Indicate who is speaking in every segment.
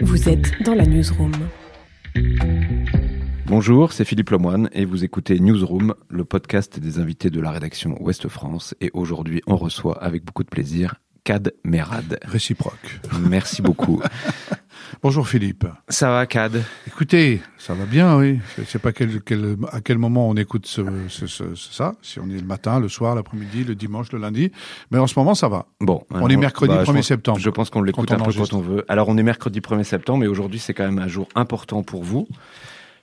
Speaker 1: Vous êtes dans la newsroom.
Speaker 2: Bonjour, c'est Philippe Lemoine et vous écoutez Newsroom, le podcast des invités de la rédaction Ouest France. Et aujourd'hui, on reçoit avec beaucoup de plaisir Cad Merad.
Speaker 3: Réciproque.
Speaker 2: Merci beaucoup.
Speaker 3: Bonjour Philippe.
Speaker 2: Ça va, Cad?
Speaker 3: Écoutez, ça va bien, oui. Je sais pas quel, quel, à quel moment on écoute ce, ce, ce, ça, si on est le matin, le soir, l'après-midi, le dimanche, le lundi. Mais en ce moment, ça va.
Speaker 2: Bon,
Speaker 3: on est mercredi
Speaker 2: bah,
Speaker 3: 1er
Speaker 2: je pense-
Speaker 3: septembre.
Speaker 2: Je pense qu'on l'écoute un peu quand on veut. Alors, on est mercredi 1er septembre, et aujourd'hui, c'est quand même un jour important pour vous.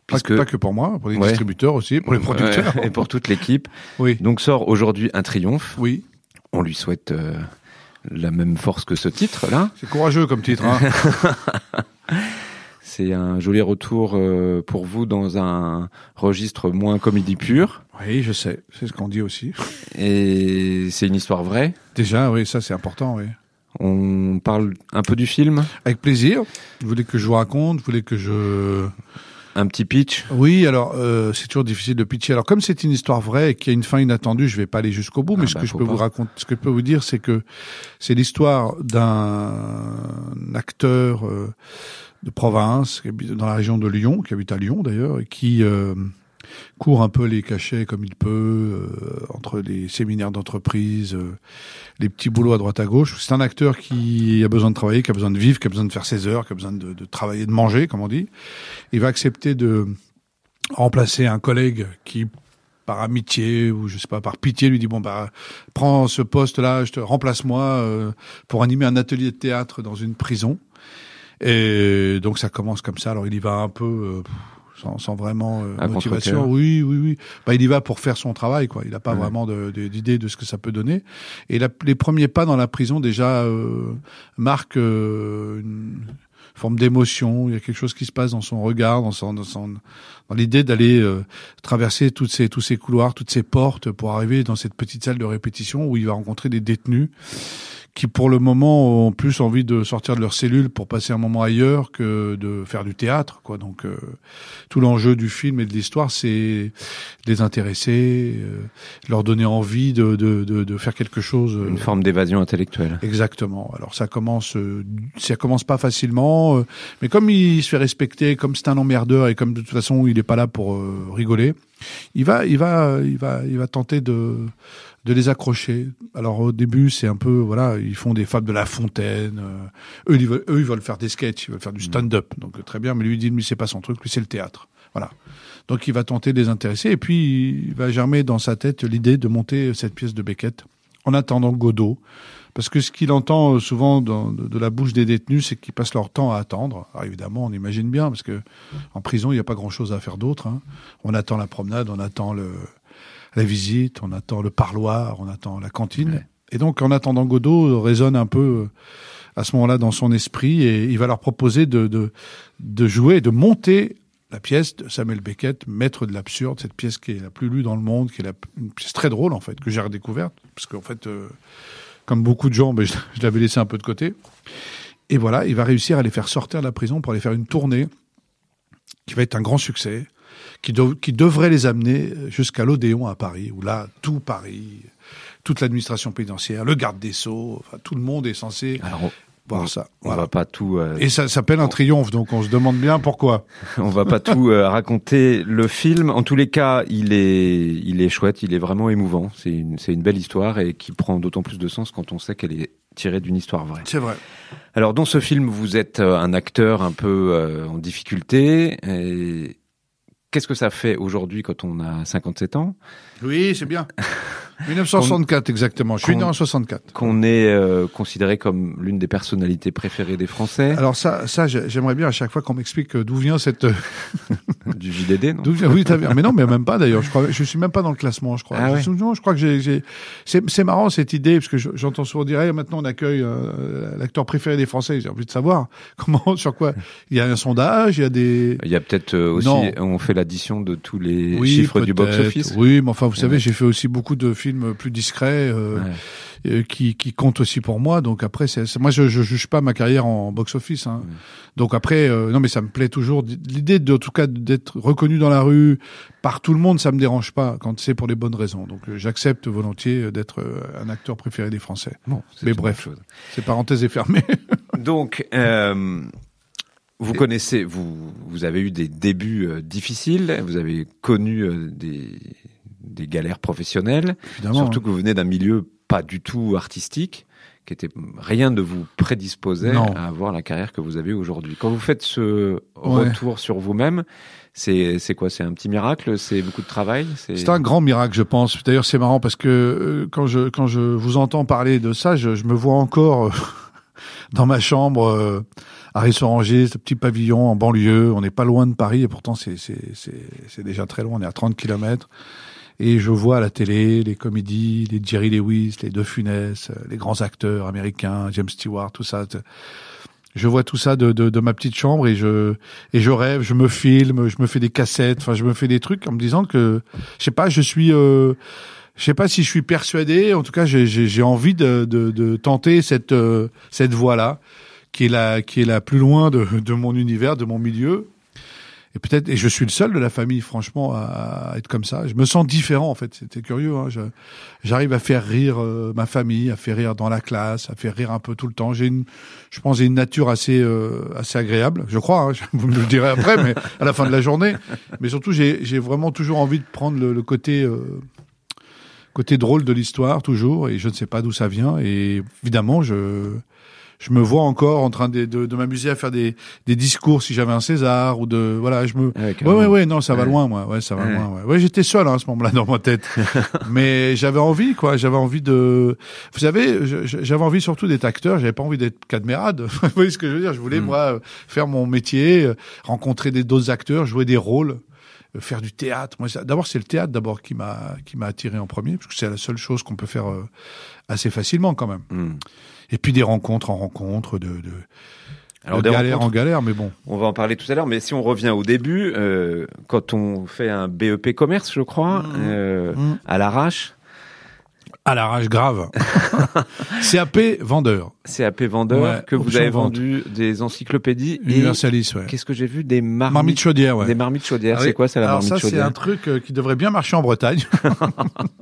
Speaker 3: Pas, que, pas que pour moi, pour les
Speaker 2: Ouais.
Speaker 3: distributeurs aussi, pour les producteurs.
Speaker 2: Et pour toute l'équipe.
Speaker 3: Oui.
Speaker 2: Donc sort aujourd'hui un triomphe.
Speaker 3: Oui.
Speaker 2: On lui souhaite euh, la même force que ce titre-là.
Speaker 3: C'est courageux comme titre. Hein.
Speaker 2: C'est un joli retour euh, pour vous dans un registre moins comédie pure.
Speaker 3: oui, je sais. C'est ce qu'on dit aussi.
Speaker 2: Et c'est une histoire vraie.
Speaker 3: Déjà, oui, ça c'est important, oui.
Speaker 2: On parle un peu du film,
Speaker 3: Avec plaisir. Vous voulez que je vous raconte? Vous voulez que je...
Speaker 2: un petit pitch.
Speaker 3: Oui, alors euh, c'est toujours difficile de pitcher. Alors comme c'est une histoire vraie et qu'il y a une fin inattendue, je vais pas aller jusqu'au bout, mais
Speaker 2: Ah
Speaker 3: ce
Speaker 2: bah,
Speaker 3: que je peux
Speaker 2: pas.
Speaker 3: vous raconter, ce que je peux vous dire, c'est que c'est l'histoire d'un acteur euh, de province dans la région de Lyon, qui habite à Lyon d'ailleurs, et qui euh, court un peu les cachets comme il peut euh, entre les séminaires d'entreprise, euh, les petits boulots à droite à gauche. C'est un acteur qui a besoin de travailler, qui a besoin de vivre, qui a besoin de faire ses heures, qui a besoin de, de travailler, de manger, comme on dit. Il va accepter de remplacer un collègue qui par amitié ou je sais pas par pitié lui dit bon bah prends ce poste là je te remplace-moi euh, pour animer un atelier de théâtre dans une prison et donc ça commence comme ça alors il y va un peu euh, sans, sans vraiment euh, motivation. oui oui oui. Bah il y va pour faire son travail quoi. Il a pas
Speaker 2: Ouais.
Speaker 3: vraiment de- de- d'idée de, ce que ça peut donner. Et la- les premiers pas dans la prison déjà euh, marquent euh, une forme d'émotion il y a quelque chose qui se passe dans son regard dans son dans son dans l'idée d'aller euh, traverser toutes ces, tous ces couloirs, toutes ces portes pour arriver dans cette petite salle de répétition où il va rencontrer des détenus qui, pour le moment, ont plus envie de sortir de leur cellule pour passer un moment ailleurs que de faire du théâtre. Quoi. Donc, euh, tout l'enjeu du film et de l'histoire, c'est les intéresser, euh, leur donner envie de, de, de, de faire quelque chose. euh,
Speaker 2: Une forme d'évasion intellectuelle.
Speaker 3: Exactement. Alors ça commence, euh, ça commence pas facilement, euh, mais comme il se fait respecter, comme c'est un emmerdeur et comme de toute façon il est pas là pour euh, rigoler, il va, il va, il va, il va tenter de de les accrocher. Alors au début c'est un peu, voilà, ils font des fables de La Fontaine. euh, eux, ils veulent, eux ils veulent faire des sketchs, ils veulent faire du stand-up, donc très bien. Mais lui il dit lui c'est pas son truc, lui c'est le théâtre. Voilà. Donc il va tenter de les intéresser et puis il va germer dans sa tête l'idée de monter cette pièce de Beckett en attendant Godot. Parce que ce qu'il entend euh, souvent dans- de, de la bouche des détenus, c'est qu'ils passent leur temps à attendre. Alors évidemment, on imagine bien, parce que en prison, il n'y a pas grand-chose à faire d'autre. hein. On attend la promenade, on attend le, la visite, on attend le parloir, on attend la cantine.
Speaker 2: Ouais.
Speaker 3: Et donc, en attendant Godot, résonne un peu euh, à ce moment-là dans son esprit, et il va leur proposer de, de, de jouer, de monter la pièce de Samuel Beckett, maître de l'absurde, cette pièce qui est la plus lue dans le monde, qui est la, une pièce très drôle en fait, que j'ai redécouverte, parce qu'en fait, euh, comme beaucoup de gens, ben, je, l'avais laissé un peu de côté. Et voilà, il va réussir à les faire sortir de la prison pour aller faire une tournée qui va être un grand succès, qui, dev- qui devrait les amener jusqu'à l'Odéon à Paris, où là, tout Paris, toute l'administration pénitentiaire, le garde des Sceaux, tout le monde est censé
Speaker 2: on,
Speaker 3: voir
Speaker 2: on-
Speaker 3: ça.
Speaker 2: on
Speaker 3: Voilà.
Speaker 2: va pas tout, euh,
Speaker 3: Et ça s'appelle un triomphe, donc on se demande bien pourquoi.
Speaker 2: on va pas tout euh, raconter. Le film, en tous les cas, il est, il est chouette, il est vraiment émouvant. C'est une, c'est une belle histoire et qui prend d'autant plus de sens quand on sait qu'elle est tirée d'une histoire vraie.
Speaker 3: C'est vrai.
Speaker 2: Alors dans ce film, vous êtes euh, un acteur un peu euh, en difficulté. Et Qu'est-ce que ça fait aujourd'hui quand on a 57 ans?
Speaker 3: Oui, c'est bien. 1964 exactement. Je suis né en 64.
Speaker 2: Qu'on est euh, considéré comme l'une des personnalités préférées des Français
Speaker 3: Alors ça, ça, j'ai- j'aimerais bien à chaque fois qu'on m'explique euh, d'où vient cette, euh,
Speaker 2: du JDD, non
Speaker 3: d'où vient, oui, bien. mais non, mais même pas d'ailleurs. Je crois, je suis même pas dans le classement, je crois.
Speaker 2: Ah ouais.
Speaker 3: je, non, je crois que j'ai, j'ai- c'est, marrant cette idée parce que je- j'entends souvent dire, Eh, maintenant on accueille euh, l'acteur préféré des Français. J'ai envie de savoir comment, sur quoi. Il y a un sondage, il y a des.
Speaker 2: Il y a peut-être euh, aussi,
Speaker 3: Non.
Speaker 2: on fait l'addition de tous les
Speaker 3: Oui,
Speaker 2: chiffres du
Speaker 3: peut-être.
Speaker 2: box-office.
Speaker 3: Oui, mais enfin, vous savez, j'ai fait aussi beaucoup de films plus discrets. euh,
Speaker 2: Ouais.
Speaker 3: euh, qui, qui compte aussi pour moi. Donc après, c'est, moi, je, je juge pas ma carrière en box-office. Hein.
Speaker 2: Ouais.
Speaker 3: Donc après, euh, non, mais ça me plaît toujours. L'idée, de, en tout cas, d'être reconnu dans la rue par tout le monde, ça me dérange pas quand c'est pour les bonnes raisons. Donc euh, j'accepte volontiers d'être un acteur préféré des Français.
Speaker 2: Bon,
Speaker 3: Mais bref. C'est parenthèse est fermée.
Speaker 2: Donc, euh, vous connaissez, vous, vous avez eu des débuts euh, difficiles, vous avez connu euh, des, des galères professionnelles,
Speaker 3: Évidemment.
Speaker 2: surtout
Speaker 3: hein.
Speaker 2: que vous venez d'un milieu pas du tout artistique, qui était rien ne vous prédisposait
Speaker 3: Non.
Speaker 2: à avoir la carrière que vous avez aujourd'hui. Quand vous faites ce
Speaker 3: Ouais.
Speaker 2: retour sur vous-même, c'est c'est quoi? C'est un petit miracle? C'est beaucoup de travail?
Speaker 3: C'est un grand miracle, je pense. D'ailleurs, c'est marrant parce que euh, quand je quand je vous entends parler de ça, je, je me vois encore euh, dans ma chambre euh, à Rissoranger, ce petit pavillon en banlieue. On n'est pas loin de Paris et pourtant c'est c'est c'est c'est déjà très loin. On est à 30 kilomètres. Et je vois à la télé les comédies, les Jerry Lewis, les De Funès, euh, les grands acteurs américains, James Stewart, tout ça. Je vois tout ça de, ma petite chambre et je et je rêve, je me filme, je me fais des cassettes, enfin je me fais des trucs en me disant que je sais pas, je suis euh, je sais pas si je suis persuadé, en tout cas j'ai envie de, de de tenter cette euh, cette voie là qui est la qui est la plus loin de de mon univers, de mon milieu. Et peut-être, et je suis le seul de la famille, franchement, à être comme ça. Je me sens différent, en fait. C'était curieux. Hein. J'arrive à faire rire euh, ma famille, à faire rire dans la classe, à faire rire un peu tout le temps. J'ai une, je pense, une nature assez, euh, assez agréable. Je crois. Hein. Vous me le direz après, mais à la fin de la journée. Mais surtout, j'ai, j'ai vraiment toujours envie de prendre le, le côté, euh, côté drôle de l'histoire, toujours. Et je ne sais pas d'où ça vient. Et évidemment, je, je me vois encore en train de, de, de m'amuser à faire des, des discours si j'avais un César ou de, voilà, je me,
Speaker 2: ouais,
Speaker 3: Ouais, ouais, ouais, non, ça va loin, moi. Ouais, ça va loin. Ouais, ouais j'étais seul hein, à ce moment-là dans ma tête, mais j'avais envie, quoi. J'avais envie de, vous savez, j'avais envie surtout d'être acteur. J'avais pas envie d'être cadmérade. vous voyez ce que je veux dire? Je voulais
Speaker 2: Mm.
Speaker 3: moi faire mon métier, rencontrer des d'autres acteurs, jouer des rôles, faire du théâtre. Moi, d'abord, c'est le théâtre d'abord qui m'a qui m'a attiré en premier, parce que c'est la seule chose qu'on peut faire euh, assez facilement quand même.
Speaker 2: Hmm.
Speaker 3: Et puis des rencontres en rencontres, de, de,
Speaker 2: Alors,
Speaker 3: de
Speaker 2: des
Speaker 3: galère en galère, mais bon.
Speaker 2: On va en parler tout à l'heure, mais si on revient au début, euh, quand on fait un BEP commerce, je crois,
Speaker 3: Mmh.
Speaker 2: euh,
Speaker 3: Mmh.
Speaker 2: à l'arrache,
Speaker 3: À la rage grave. CAP vendeur.
Speaker 2: CAP vendeur,
Speaker 3: Ouais,
Speaker 2: que vous avez
Speaker 3: vente.
Speaker 2: vendu des encyclopédies et
Speaker 3: Universalis, ouais.
Speaker 2: qu'est-ce que j'ai vu? Des marmites,
Speaker 3: Marmite chaudière, ouais.
Speaker 2: des marmites chaudières.
Speaker 3: Ah
Speaker 2: c'est quoi, c'est la
Speaker 3: Alors
Speaker 2: marmite
Speaker 3: ça, c'est
Speaker 2: chaudière?
Speaker 3: un truc euh, qui devrait bien marcher en Bretagne.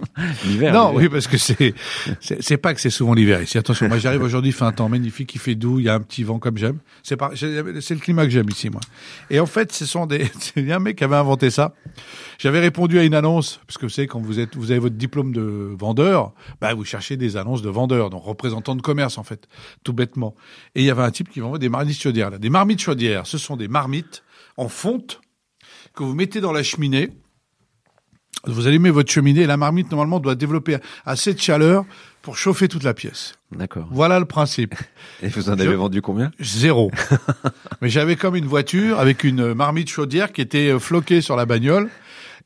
Speaker 2: L'hiver.
Speaker 3: non, oui, parce que c'est, c'est c'est pas que c'est souvent l'hiver ici. Attention, moi j'arrive aujourd'hui, il fait un temps magnifique, il fait doux, il y a un petit vent comme j'aime. C'est c'est c'est le climat que j'aime ici, moi. Et en fait, ce sont des, c'est un mec qui avait inventé ça. J'avais répondu à une annonce, parce que vous savez, quand vous êtes, vous avez votre diplôme de vendeur, bah, vous cherchez des annonces de vendeur, donc représentant de commerce, en fait, tout bêtement. Et il y avait un type qui vendait des marmites chaudières, là. Des marmites chaudières, ce sont des marmites en fonte que vous mettez dans la cheminée. Vous allumez votre cheminée et la marmite, normalement, doit développer assez de chaleur pour chauffer toute la pièce.
Speaker 2: D'accord.
Speaker 3: Voilà le principe.
Speaker 2: Et vous en
Speaker 3: Je-
Speaker 2: avez vendu combien?
Speaker 3: Zéro. Mais j'avais comme une voiture avec une marmite chaudière qui était euh, floquée sur la bagnole.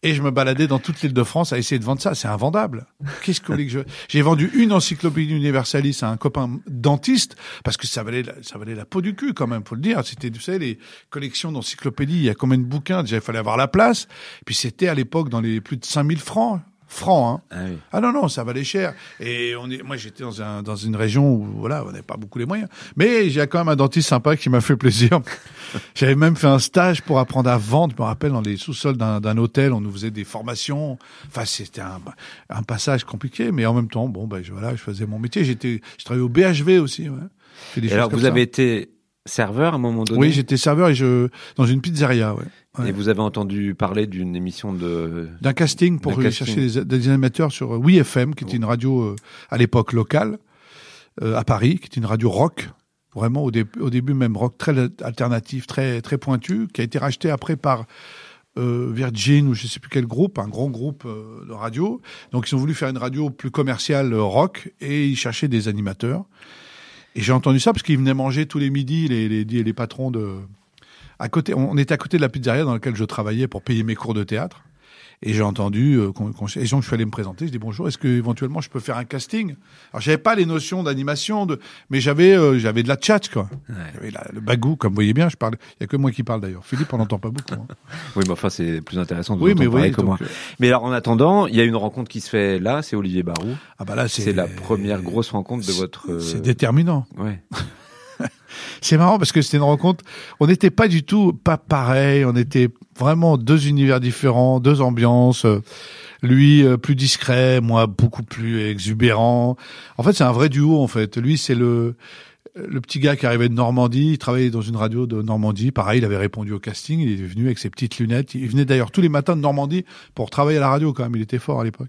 Speaker 3: Et je me baladais dans toute l'île de France à essayer de vendre ça. C'est invendable. Qu'est-ce que je... J'ai vendu une encyclopédie universalis à un copain dentiste parce que ça valait, la- ça valait la peau du cul quand même, faut le dire. C'était, vous savez, les collections d'encyclopédies. Il y a combien de bouquins? Déjà, il fallait avoir la place. Puis c'était à l'époque dans les plus de 5000 francs. Francs, hein.
Speaker 2: Ah oui.
Speaker 3: Ah non non, ça valait cher. Et on est, moi j'étais dans un dans une région où voilà, on n'avait pas beaucoup les moyens. Mais j'ai quand même un dentiste sympa qui m'a fait plaisir. J'avais même fait un stage pour apprendre à vendre. Je me rappelle dans les sous-sols d'un d'un hôtel, on nous faisait des formations. Enfin c'était un un passage compliqué, mais en même temps bon ben je, voilà, je faisais mon métier. J'étais, je travaillais au BHV aussi. Ouais. Des
Speaker 2: Et alors, vous
Speaker 3: ça.
Speaker 2: avez été serveur à un moment donné
Speaker 3: Oui, j'étais serveur et je dans une pizzeria. Ouais. Ouais.
Speaker 2: Et vous avez entendu parler d'une émission de...
Speaker 3: d'un casting pour aller
Speaker 2: casting.
Speaker 3: chercher des, des animateurs sur euh, Oui FM, qui était une radio euh, à l'époque locale euh, à Paris, qui était une radio rock, vraiment au, dé- au début même rock très alternatif, très très pointu, qui a été racheté après par euh, Virgin ou je sais plus quel groupe, un grand groupe euh, de radio. Donc ils ont voulu faire une radio plus commerciale euh, rock et ils cherchaient des animateurs. Et j'ai entendu ça parce qu'ils venaient manger tous les midis les, les, les patrons de à côté. On était à côté de la pizzeria dans laquelle je travaillais pour payer mes cours de théâtre. Et j'ai entendu, euh, qu'on, qu'on- et donc je suis allé me présenter. Je dis bonjour. Est-ce que éventuellement je peux faire un casting? Alors j'avais pas les notions d'animation, de, mais j'avais euh, j'avais de la chat quoi.
Speaker 2: Ouais.
Speaker 3: J'avais le bagou, comme vous voyez bien. Je parle. Il y a que moi qui parle d'ailleurs. Philippe, on n'entend pas beaucoup. hein.
Speaker 2: Oui, mais enfin, c'est plus intéressant de
Speaker 3: Oui, mais
Speaker 2: parler
Speaker 3: oui.
Speaker 2: que moi.
Speaker 3: euh,
Speaker 2: Mais alors, en attendant, il y a une rencontre qui se fait là, c'est Olivier Barou.
Speaker 3: ah bah là c'est
Speaker 2: C'est la première grosse rencontre de votre...
Speaker 3: C'est déterminant.
Speaker 2: Ouais.
Speaker 3: C'est marrant parce que c'était une rencontre. On n'était pas du tout pas pareil. On était vraiment deux univers différents, deux ambiances. Euh, Lui euh, plus discret, moi beaucoup plus exubérant. En fait, c'est un vrai duo. En fait, lui c'est le le petit gars qui arrivait de Normandie, il travaillait dans une radio de Normandie. Pareil, il avait répondu au casting. Il est venu avec ses petites lunettes. Il venait d'ailleurs tous les matins de Normandie pour travailler à la radio quand même. Il était fort à l'époque.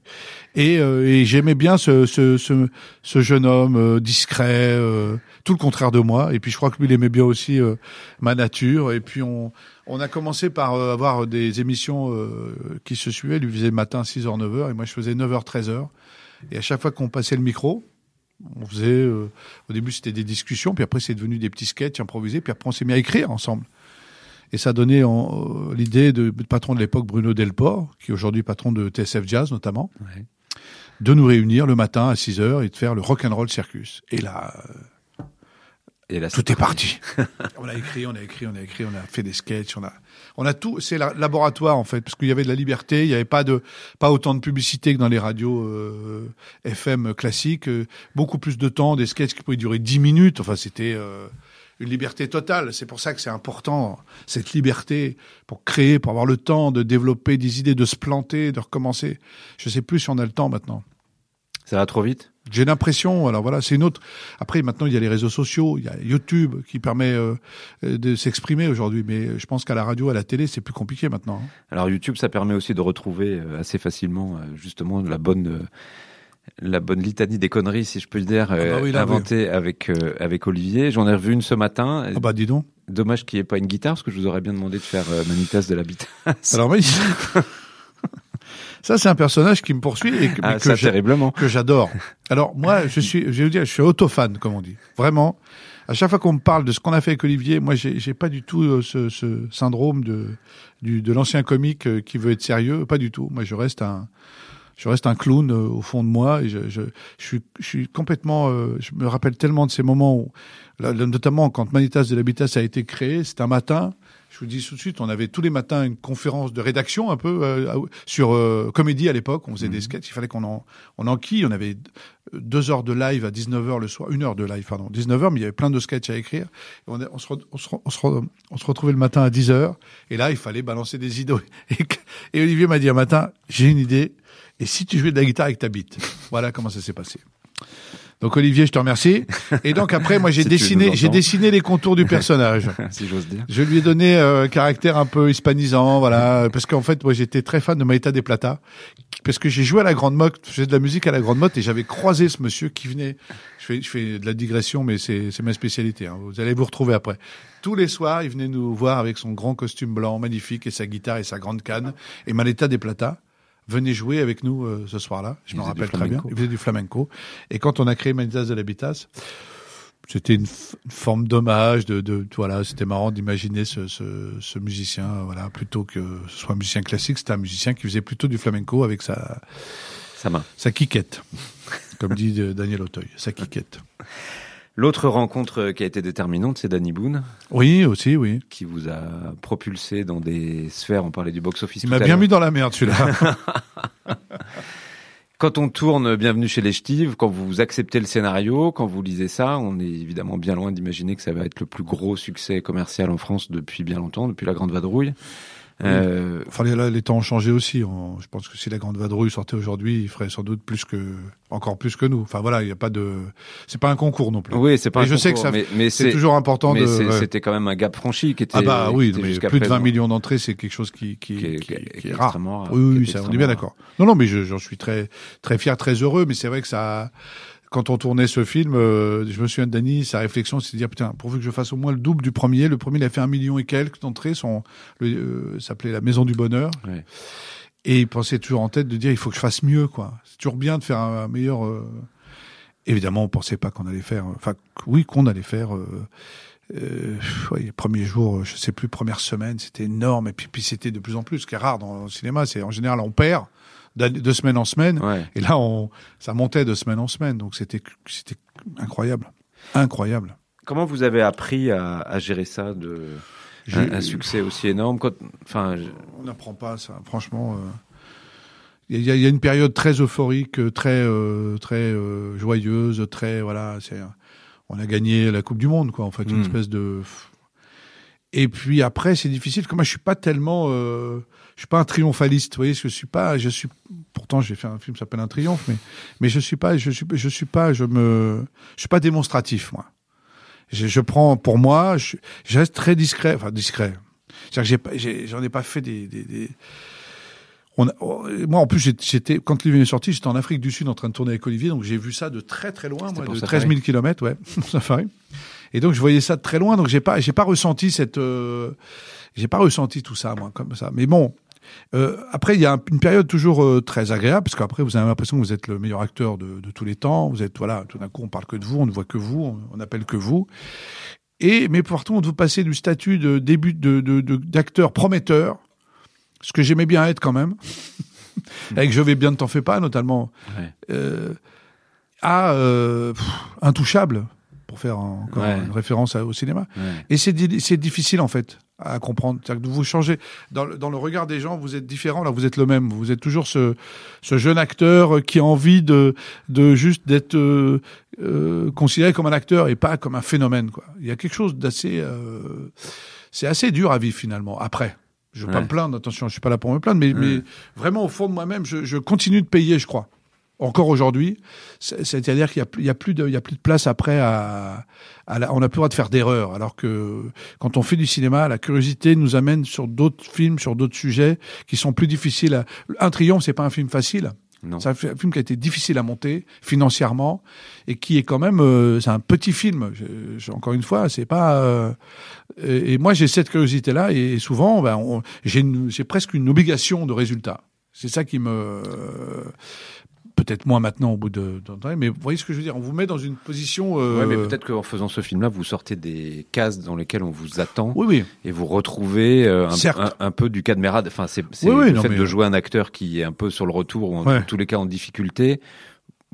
Speaker 3: Et, euh, et j'aimais bien ce, ce, ce, ce jeune homme euh, discret, euh, tout le contraire de moi. Et puis je crois que lui, il aimait bien aussi euh, ma nature. Et puis on, on a commencé par avoir des émissions qui se suivaient. Lui faisait matin 6h, 9h et moi je faisais 9h, 13h. Et à chaque fois qu'on passait le micro, on faisait, euh, au début c'était des discussions, puis après c'est devenu des petits sketchs improvisés, puis après on s'est mis à écrire ensemble. Et ça donnait euh, l'idée de, de, patron de l'époque Bruno Delport, qui est aujourd'hui patron de TSF Jazz notamment,
Speaker 2: Ouais.
Speaker 3: de nous réunir le matin à 6 heures et de faire le rock'n'roll circus. Et là, euh,
Speaker 2: Et là,
Speaker 3: tout est parti. on a écrit, on a écrit, on a écrit, on a fait des sketchs, on a, on a tout. C'est la laboratoire en fait, parce qu'il y avait de la liberté, il n'y avait pas de, pas autant de publicité que dans les radios euh, FM classiques. euh, beaucoup plus de temps, des sketchs qui pouvaient durer 10 minutes. Enfin, c'était euh, une liberté totale. C'est pour ça que c'est important cette liberté pour créer, pour avoir le temps de développer des idées, de se planter, de recommencer. Je sais plus si on a le temps maintenant.
Speaker 2: Ça va trop vite?
Speaker 3: J'ai l'impression, alors voilà, c'est une autre. Après, maintenant, il y a les réseaux sociaux, il y a YouTube qui permet euh, de s'exprimer aujourd'hui, mais je pense qu'à la radio, à la télé, c'est plus compliqué maintenant. hein.
Speaker 2: Alors YouTube, ça permet aussi de retrouver euh, assez facilement euh, justement la bonne euh, la bonne litanie des conneries, si je peux le dire, euh,
Speaker 3: Ah bah oui, là,
Speaker 2: inventée avec euh, avec Olivier. J'en ai revu une ce matin.
Speaker 3: Ah bah dis donc.
Speaker 2: Dommage qu'il n'y ait pas une guitare, parce que je vous aurais bien demandé de faire euh, Manitas de la bitasse.
Speaker 3: Alors, oui. ça, c'est un personnage qui me poursuit et que,
Speaker 2: ah,
Speaker 3: que
Speaker 2: terriblement.
Speaker 3: j'adore. Alors moi, je suis, je vais vous dire, je suis autofan, comme on dit. Vraiment. À chaque fois qu'on me parle de ce qu'on a fait avec Olivier, moi, j'ai pas du tout euh, ce, ce syndrome de du, de l'ancien comique euh, qui veut être sérieux. Pas du tout. Moi, je reste un je reste un clown euh, au fond de moi et je, je, je suis, je suis complètement. euh, je me rappelle tellement de ces moments où, là, notamment quand Manitas de l'Habitat a été créé, c'était un matin. Je vous dis tout de suite, on avait tous les matins une conférence de rédaction un peu euh, sur euh, comédie à l'époque. On faisait des sketchs. Il fallait qu'on en, on enquille. On avait deux heures de live à 19h le soir, une heure de live, pardon, 19h, mais il y avait plein de sketchs à écrire. Et on, se, re- on, se, re- on, se re- on se retrouvait le matin à 10h, et là, il fallait balancer des idées. Et, et Olivier m'a dit un matin, j'ai une idée, et si tu jouais de la guitare avec ta bite? Voilà comment ça s'est passé. Donc Olivier, je te remercie. Et donc après, moi j'ai
Speaker 2: Si
Speaker 3: dessiné, j'ai dessiné les contours du personnage.
Speaker 2: si j'ose dire.
Speaker 3: Je lui ai donné euh, un caractère un peu hispanisant, voilà, parce qu'en fait, moi, j'étais très fan de Maïta des Plata, parce que j'ai joué à la Grande Motte, faisais de la musique à la Grande Motte, et j'avais croisé ce monsieur qui venait. Je fais, je fais de la digression, mais c'est c'est ma spécialité. hein. Vous allez vous retrouver après. Tous les soirs, il venait nous voir avec son grand costume blanc magnifique et sa guitare et sa grande canne, et Maïta des Plata venait jouer avec nous euh, ce soir-là. Je me rappelle très bien. Il faisait du flamenco. Et quand on a créé Manitas de l'Habitas, c'était une, forme d'hommage, de, de voilà, c'était marrant d'imaginer ce, ce, ce musicien, voilà, plutôt que ce soit un musicien classique, c'était un musicien qui faisait plutôt du flamenco avec sa
Speaker 2: Sa main.
Speaker 3: sa quiquette, comme dit euh, Daniel Auteuil, sa quiquette.
Speaker 2: L'autre rencontre qui a été déterminante, c'est Danny Boone,
Speaker 3: Oui, aussi, oui.
Speaker 2: qui vous a propulsé dans des sphères. On parlait du box-office.
Speaker 3: Il m'a bien mis dans la merde celui-là.
Speaker 2: Quand on tourne Bienvenue chez les Ch'tives, quand vous acceptez le scénario, quand vous lisez ça, on est évidemment bien loin d'imaginer que ça va être le plus gros succès commercial en France depuis bien longtemps, depuis La Grande Vadrouille. Euh,
Speaker 3: enfin, les, là, les temps ont changé aussi. On- je pense que si la Grande Vadrouille sortait aujourd'hui, il ferait sans doute plus que, encore plus que nous. Enfin voilà, il n'y a pas de, c'est pas un concours non plus.
Speaker 2: oui, c'est pas
Speaker 3: Mais
Speaker 2: un
Speaker 3: je sais que ça-
Speaker 2: mais, mais
Speaker 3: c'est toujours important
Speaker 2: mais
Speaker 3: de.
Speaker 2: c'était quand même un gap franchi qui était.
Speaker 3: Ah bah oui, mais plus de 20
Speaker 2: présent-
Speaker 3: millions d'entrées, c'est quelque chose qui, qui,
Speaker 2: qui est-
Speaker 3: qui,
Speaker 2: qui est-
Speaker 3: qui
Speaker 2: qui
Speaker 3: est
Speaker 2: est
Speaker 3: rare. Oui, oui, ça, on est bien d'accord. Non, non, mais je- j'en suis très, très fier, très heureux. Mais c'est vrai que ça, quand on tournait ce film, euh, je me souviens de Dany, sa réflexion, c'est de dire putain, pourvu que je fasse au moins le double du premier. Le premier, il a fait un million et quelques d'entrées. Son, euh, s'appelait La Maison du Bonheur.
Speaker 2: Ouais.
Speaker 3: Et il pensait toujours en tête de dire il faut que je fasse mieux, quoi. C'est toujours bien de faire un, un meilleur. euh, Évidemment, on pensait pas qu'on allait faire. Enfin, oui, qu'on allait faire. Euh, euh, ouais, les premiers jours, je sais plus, première semaine, c'était énorme. Et puis, puis c'était de plus en plus. Ce qui est rare dans le cinéma, c'est en général on perd de semaine en semaine.
Speaker 2: Ouais.
Speaker 3: Et là, on, ça montait de semaine en semaine. Donc c'était, c'était incroyable, incroyable.
Speaker 2: Comment vous avez appris à, à gérer ça de un, un succès aussi énorme? Quand, enfin, je-
Speaker 3: On n'apprend pas ça, franchement. euh, Il y, a, il y a une période très euphorique, très euh, très euh, joyeuse, très voilà. C'est, on a gagné la Coupe du Monde, quoi. En fait, une
Speaker 2: Mm.
Speaker 3: espèce de. Et puis après, c'est difficile. Comme moi, je suis pas tellement, euh, je suis pas un triomphaliste. Vous voyez, je suis pas. Je suis. Pourtant, j'ai fait un film qui s'appelle Un triomphe, mais mais je suis pas. Je suis. Je suis pas. Je me. Je suis pas démonstratif, moi. Je, je prends pour moi, je, je reste très discret, enfin discret. C'est-à-dire que j'ai pas- j'ai- j'en ai, pas fait des. des, des- On a- oh, moi, en plus, j'étais quand le livre est sorti, j'étais en Afrique du Sud en train de tourner avec Olivier, donc j'ai vu ça de très très loin, moi, de
Speaker 2: Safari
Speaker 3: 13 000 kilomètres, ouais, safari. Et donc je voyais ça de très loin, donc j'ai pas, j'ai pas ressenti cette, euh, j'ai pas ressenti tout ça, moi, comme ça. Mais bon, euh, après, il y a un- une période toujours euh, très agréable, parce qu'après, vous avez l'impression que vous êtes le meilleur acteur de, de tous les temps. Vous êtes, voilà, tout d'un coup, on parle que de vous, on ne voit que vous, on, on appelle que vous. Et, mais par contre, vous passez du statut de début de, de, de- d'acteur prometteur, ce que j'aimais bien être quand même, avec Je vais bien, ne t'en fais pas, notamment,
Speaker 2: Ouais.
Speaker 3: euh, à euh, pff, intouchable, pour faire encore
Speaker 2: Ouais.
Speaker 3: une référence à- au cinéma.
Speaker 2: Ouais.
Speaker 3: Et c'est di- c'est difficile en fait à comprendre. C'est-à-dire que vous changez dans le, dans le regard des gens, vous êtes différent. Là, vous êtes le même. Vous êtes toujours ce, ce jeune acteur qui a envie de de juste d'être euh, euh, considéré comme un acteur et pas comme un phénomène. Quoi. Il y a quelque chose d'assez euh, c'est assez dur à vivre finalement. Après, je veux pas me plaindre. Attention, je suis pas là pour me plaindre, mais, mais vraiment au fond de moi-même, je, je continue de payer, je crois. Encore aujourd'hui, C'est- c'est-à-dire qu'il y a, a plus de, il y a plus de place après à, à la- on n'a plus le droit de faire d'erreurs. Alors que quand on fait du cinéma, la curiosité nous amène sur d'autres films, sur d'autres sujets qui sont plus difficiles. À... Un triomphe, c'est pas un film facile.
Speaker 2: Non.
Speaker 3: C'est un fi- un film qui a été difficile à monter financièrement et qui est quand même, euh, c'est un petit film. Je- je- encore une fois, c'est pas. euh, et, et moi, j'ai cette curiosité-là et souvent, ben, j'ai presque une obligation de résultat. C'est ça qui me peut-être moins maintenant au bout de, d'un temps, mais vous voyez ce que je veux dire On vous met dans une position. euh,
Speaker 2: Ouais, mais peut-être qu'en faisant ce film-là, vous sortez des cases dans lesquelles on vous attend
Speaker 3: Oui, oui.
Speaker 2: et vous retrouvez euh, un,
Speaker 3: Certes.
Speaker 2: un, un peu du cas de. Enfin, c'est
Speaker 3: Oui,
Speaker 2: le fait
Speaker 3: mais-
Speaker 2: de jouer un acteur qui est un peu sur le retour ou en,
Speaker 3: Ouais.
Speaker 2: tous les cas en difficulté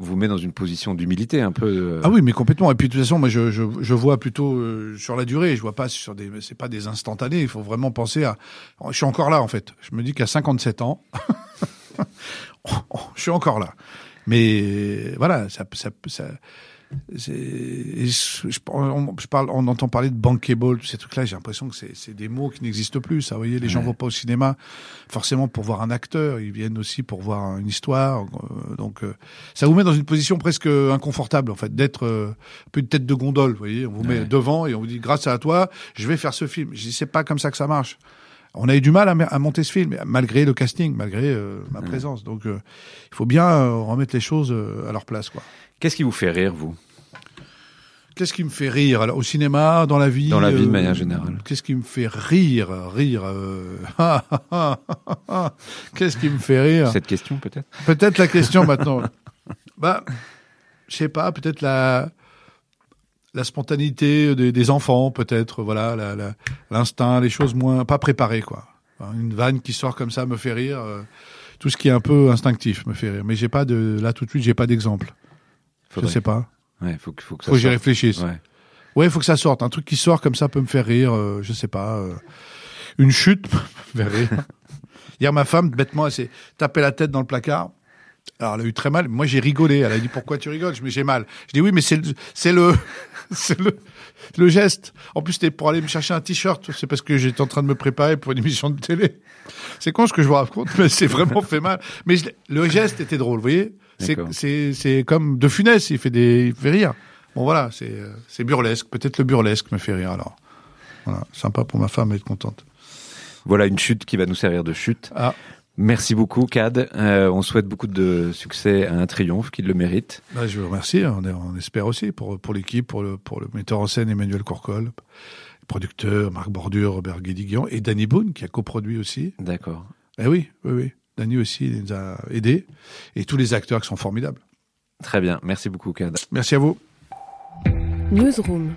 Speaker 2: vous met dans une position d'humilité un peu. euh,
Speaker 3: Ah oui, mais complètement. Et puis de toute façon, moi, je, je, je vois plutôt euh, sur la durée. Je vois pas sur des. C'est pas des instantanés. Il faut vraiment penser à. Je suis encore là, en fait. Je me dis qu'à 57 ans, je suis encore là. Mais voilà, ça, ça, ça je, je- on, je parle, on entend parler de bankable, tous ces trucs-là. J'ai l'impression que c'est, des mots qui n'existent plus. Ça, vous voyez, les gens vont pas au cinéma forcément pour voir un acteur. Ils viennent aussi pour voir une histoire. Euh, donc, euh, ça vous met dans une position presque inconfortable, en fait, d'être euh, un peu une tête de gondole. Vous voyez, on vous met devant et on vous dit, grâce à toi, je vais faire ce film. Je dis, c'est pas comme ça que ça marche. On a eu du mal à, à monter ce film, malgré le casting, malgré euh, ma présence. Donc, euh, il faut bien euh, remettre les choses à leur place, quoi.
Speaker 2: Qu'est-ce qui vous fait rire, vous?
Speaker 3: Qu'est-ce qui me fait rire? Alors, Au cinéma, dans la vie
Speaker 2: Dans la vie, de manière générale.
Speaker 3: Qu'est-ce qui me fait rire Rire. euh, Qu'est-ce qui me fait rire?
Speaker 2: Cette question, peut-être?
Speaker 3: Peut-être la question maintenant. bah, je sais pas. Peut-être la la spontanéité des, des enfants, peut-être. Voilà, la- la- l'instinct, les choses moins pas préparées, quoi. Une vanne qui sort comme ça me fait rire. euh, tout ce qui est un peu instinctif me fait rire. Mais j'ai pas de là tout de suite, j'ai pas d'exemple. Je
Speaker 2: Faudrait.
Speaker 3: sais pas.
Speaker 2: Ouais, faut que, faut que ça
Speaker 3: Faut que j'y réfléchisse.
Speaker 2: Ouais.
Speaker 3: Ouais, il faut que ça sorte. Un truc qui sort comme ça peut me faire rire. euh, je sais pas. euh, une chute me fait rire. Hier, ma femme, bêtement, elle s'est tapé la tête dans le placard. Alors, elle a eu très mal. Moi, j'ai rigolé. Elle a dit, pourquoi tu rigoles? Je dis, j'ai mal. Je dis, oui, mais c'est le, c'est le, c'est le, le geste. En plus, c'était pour aller me chercher un t-shirt. C'est parce que j'étais en train de me préparer pour une émission de télé. C'est con ce que je vous raconte, mais c'est vraiment fait mal. Mais je le geste était drôle, vous voyez? C'est, c'est, c'est comme De Funès, il fait des, il fait rire. Bon, voilà, c'est, euh, c'est burlesque. Peut-être le burlesque me fait rire, alors. Voilà. Sympa pour ma femme, elle est contente.
Speaker 2: Voilà une chute qui va nous servir de chute.
Speaker 3: Ah.
Speaker 2: Merci beaucoup, Cad. Euh, on souhaite beaucoup de succès à un triomphe qu'il le mérite.
Speaker 3: Bah, je vous remercie. On, est- on espère aussi pour, pour l'équipe, pour le, pour le metteur en scène Emmanuel Courcol, le producteur Marc Bordure, Robert Guédiguian et Danny Boone qui a coproduit aussi.
Speaker 2: D'accord.
Speaker 3: Eh oui, oui, oui. Danny aussi il nous a aidés et tous les acteurs qui sont formidables.
Speaker 2: Très bien. Merci beaucoup, Cad.
Speaker 3: Merci à vous.
Speaker 1: Newsroom.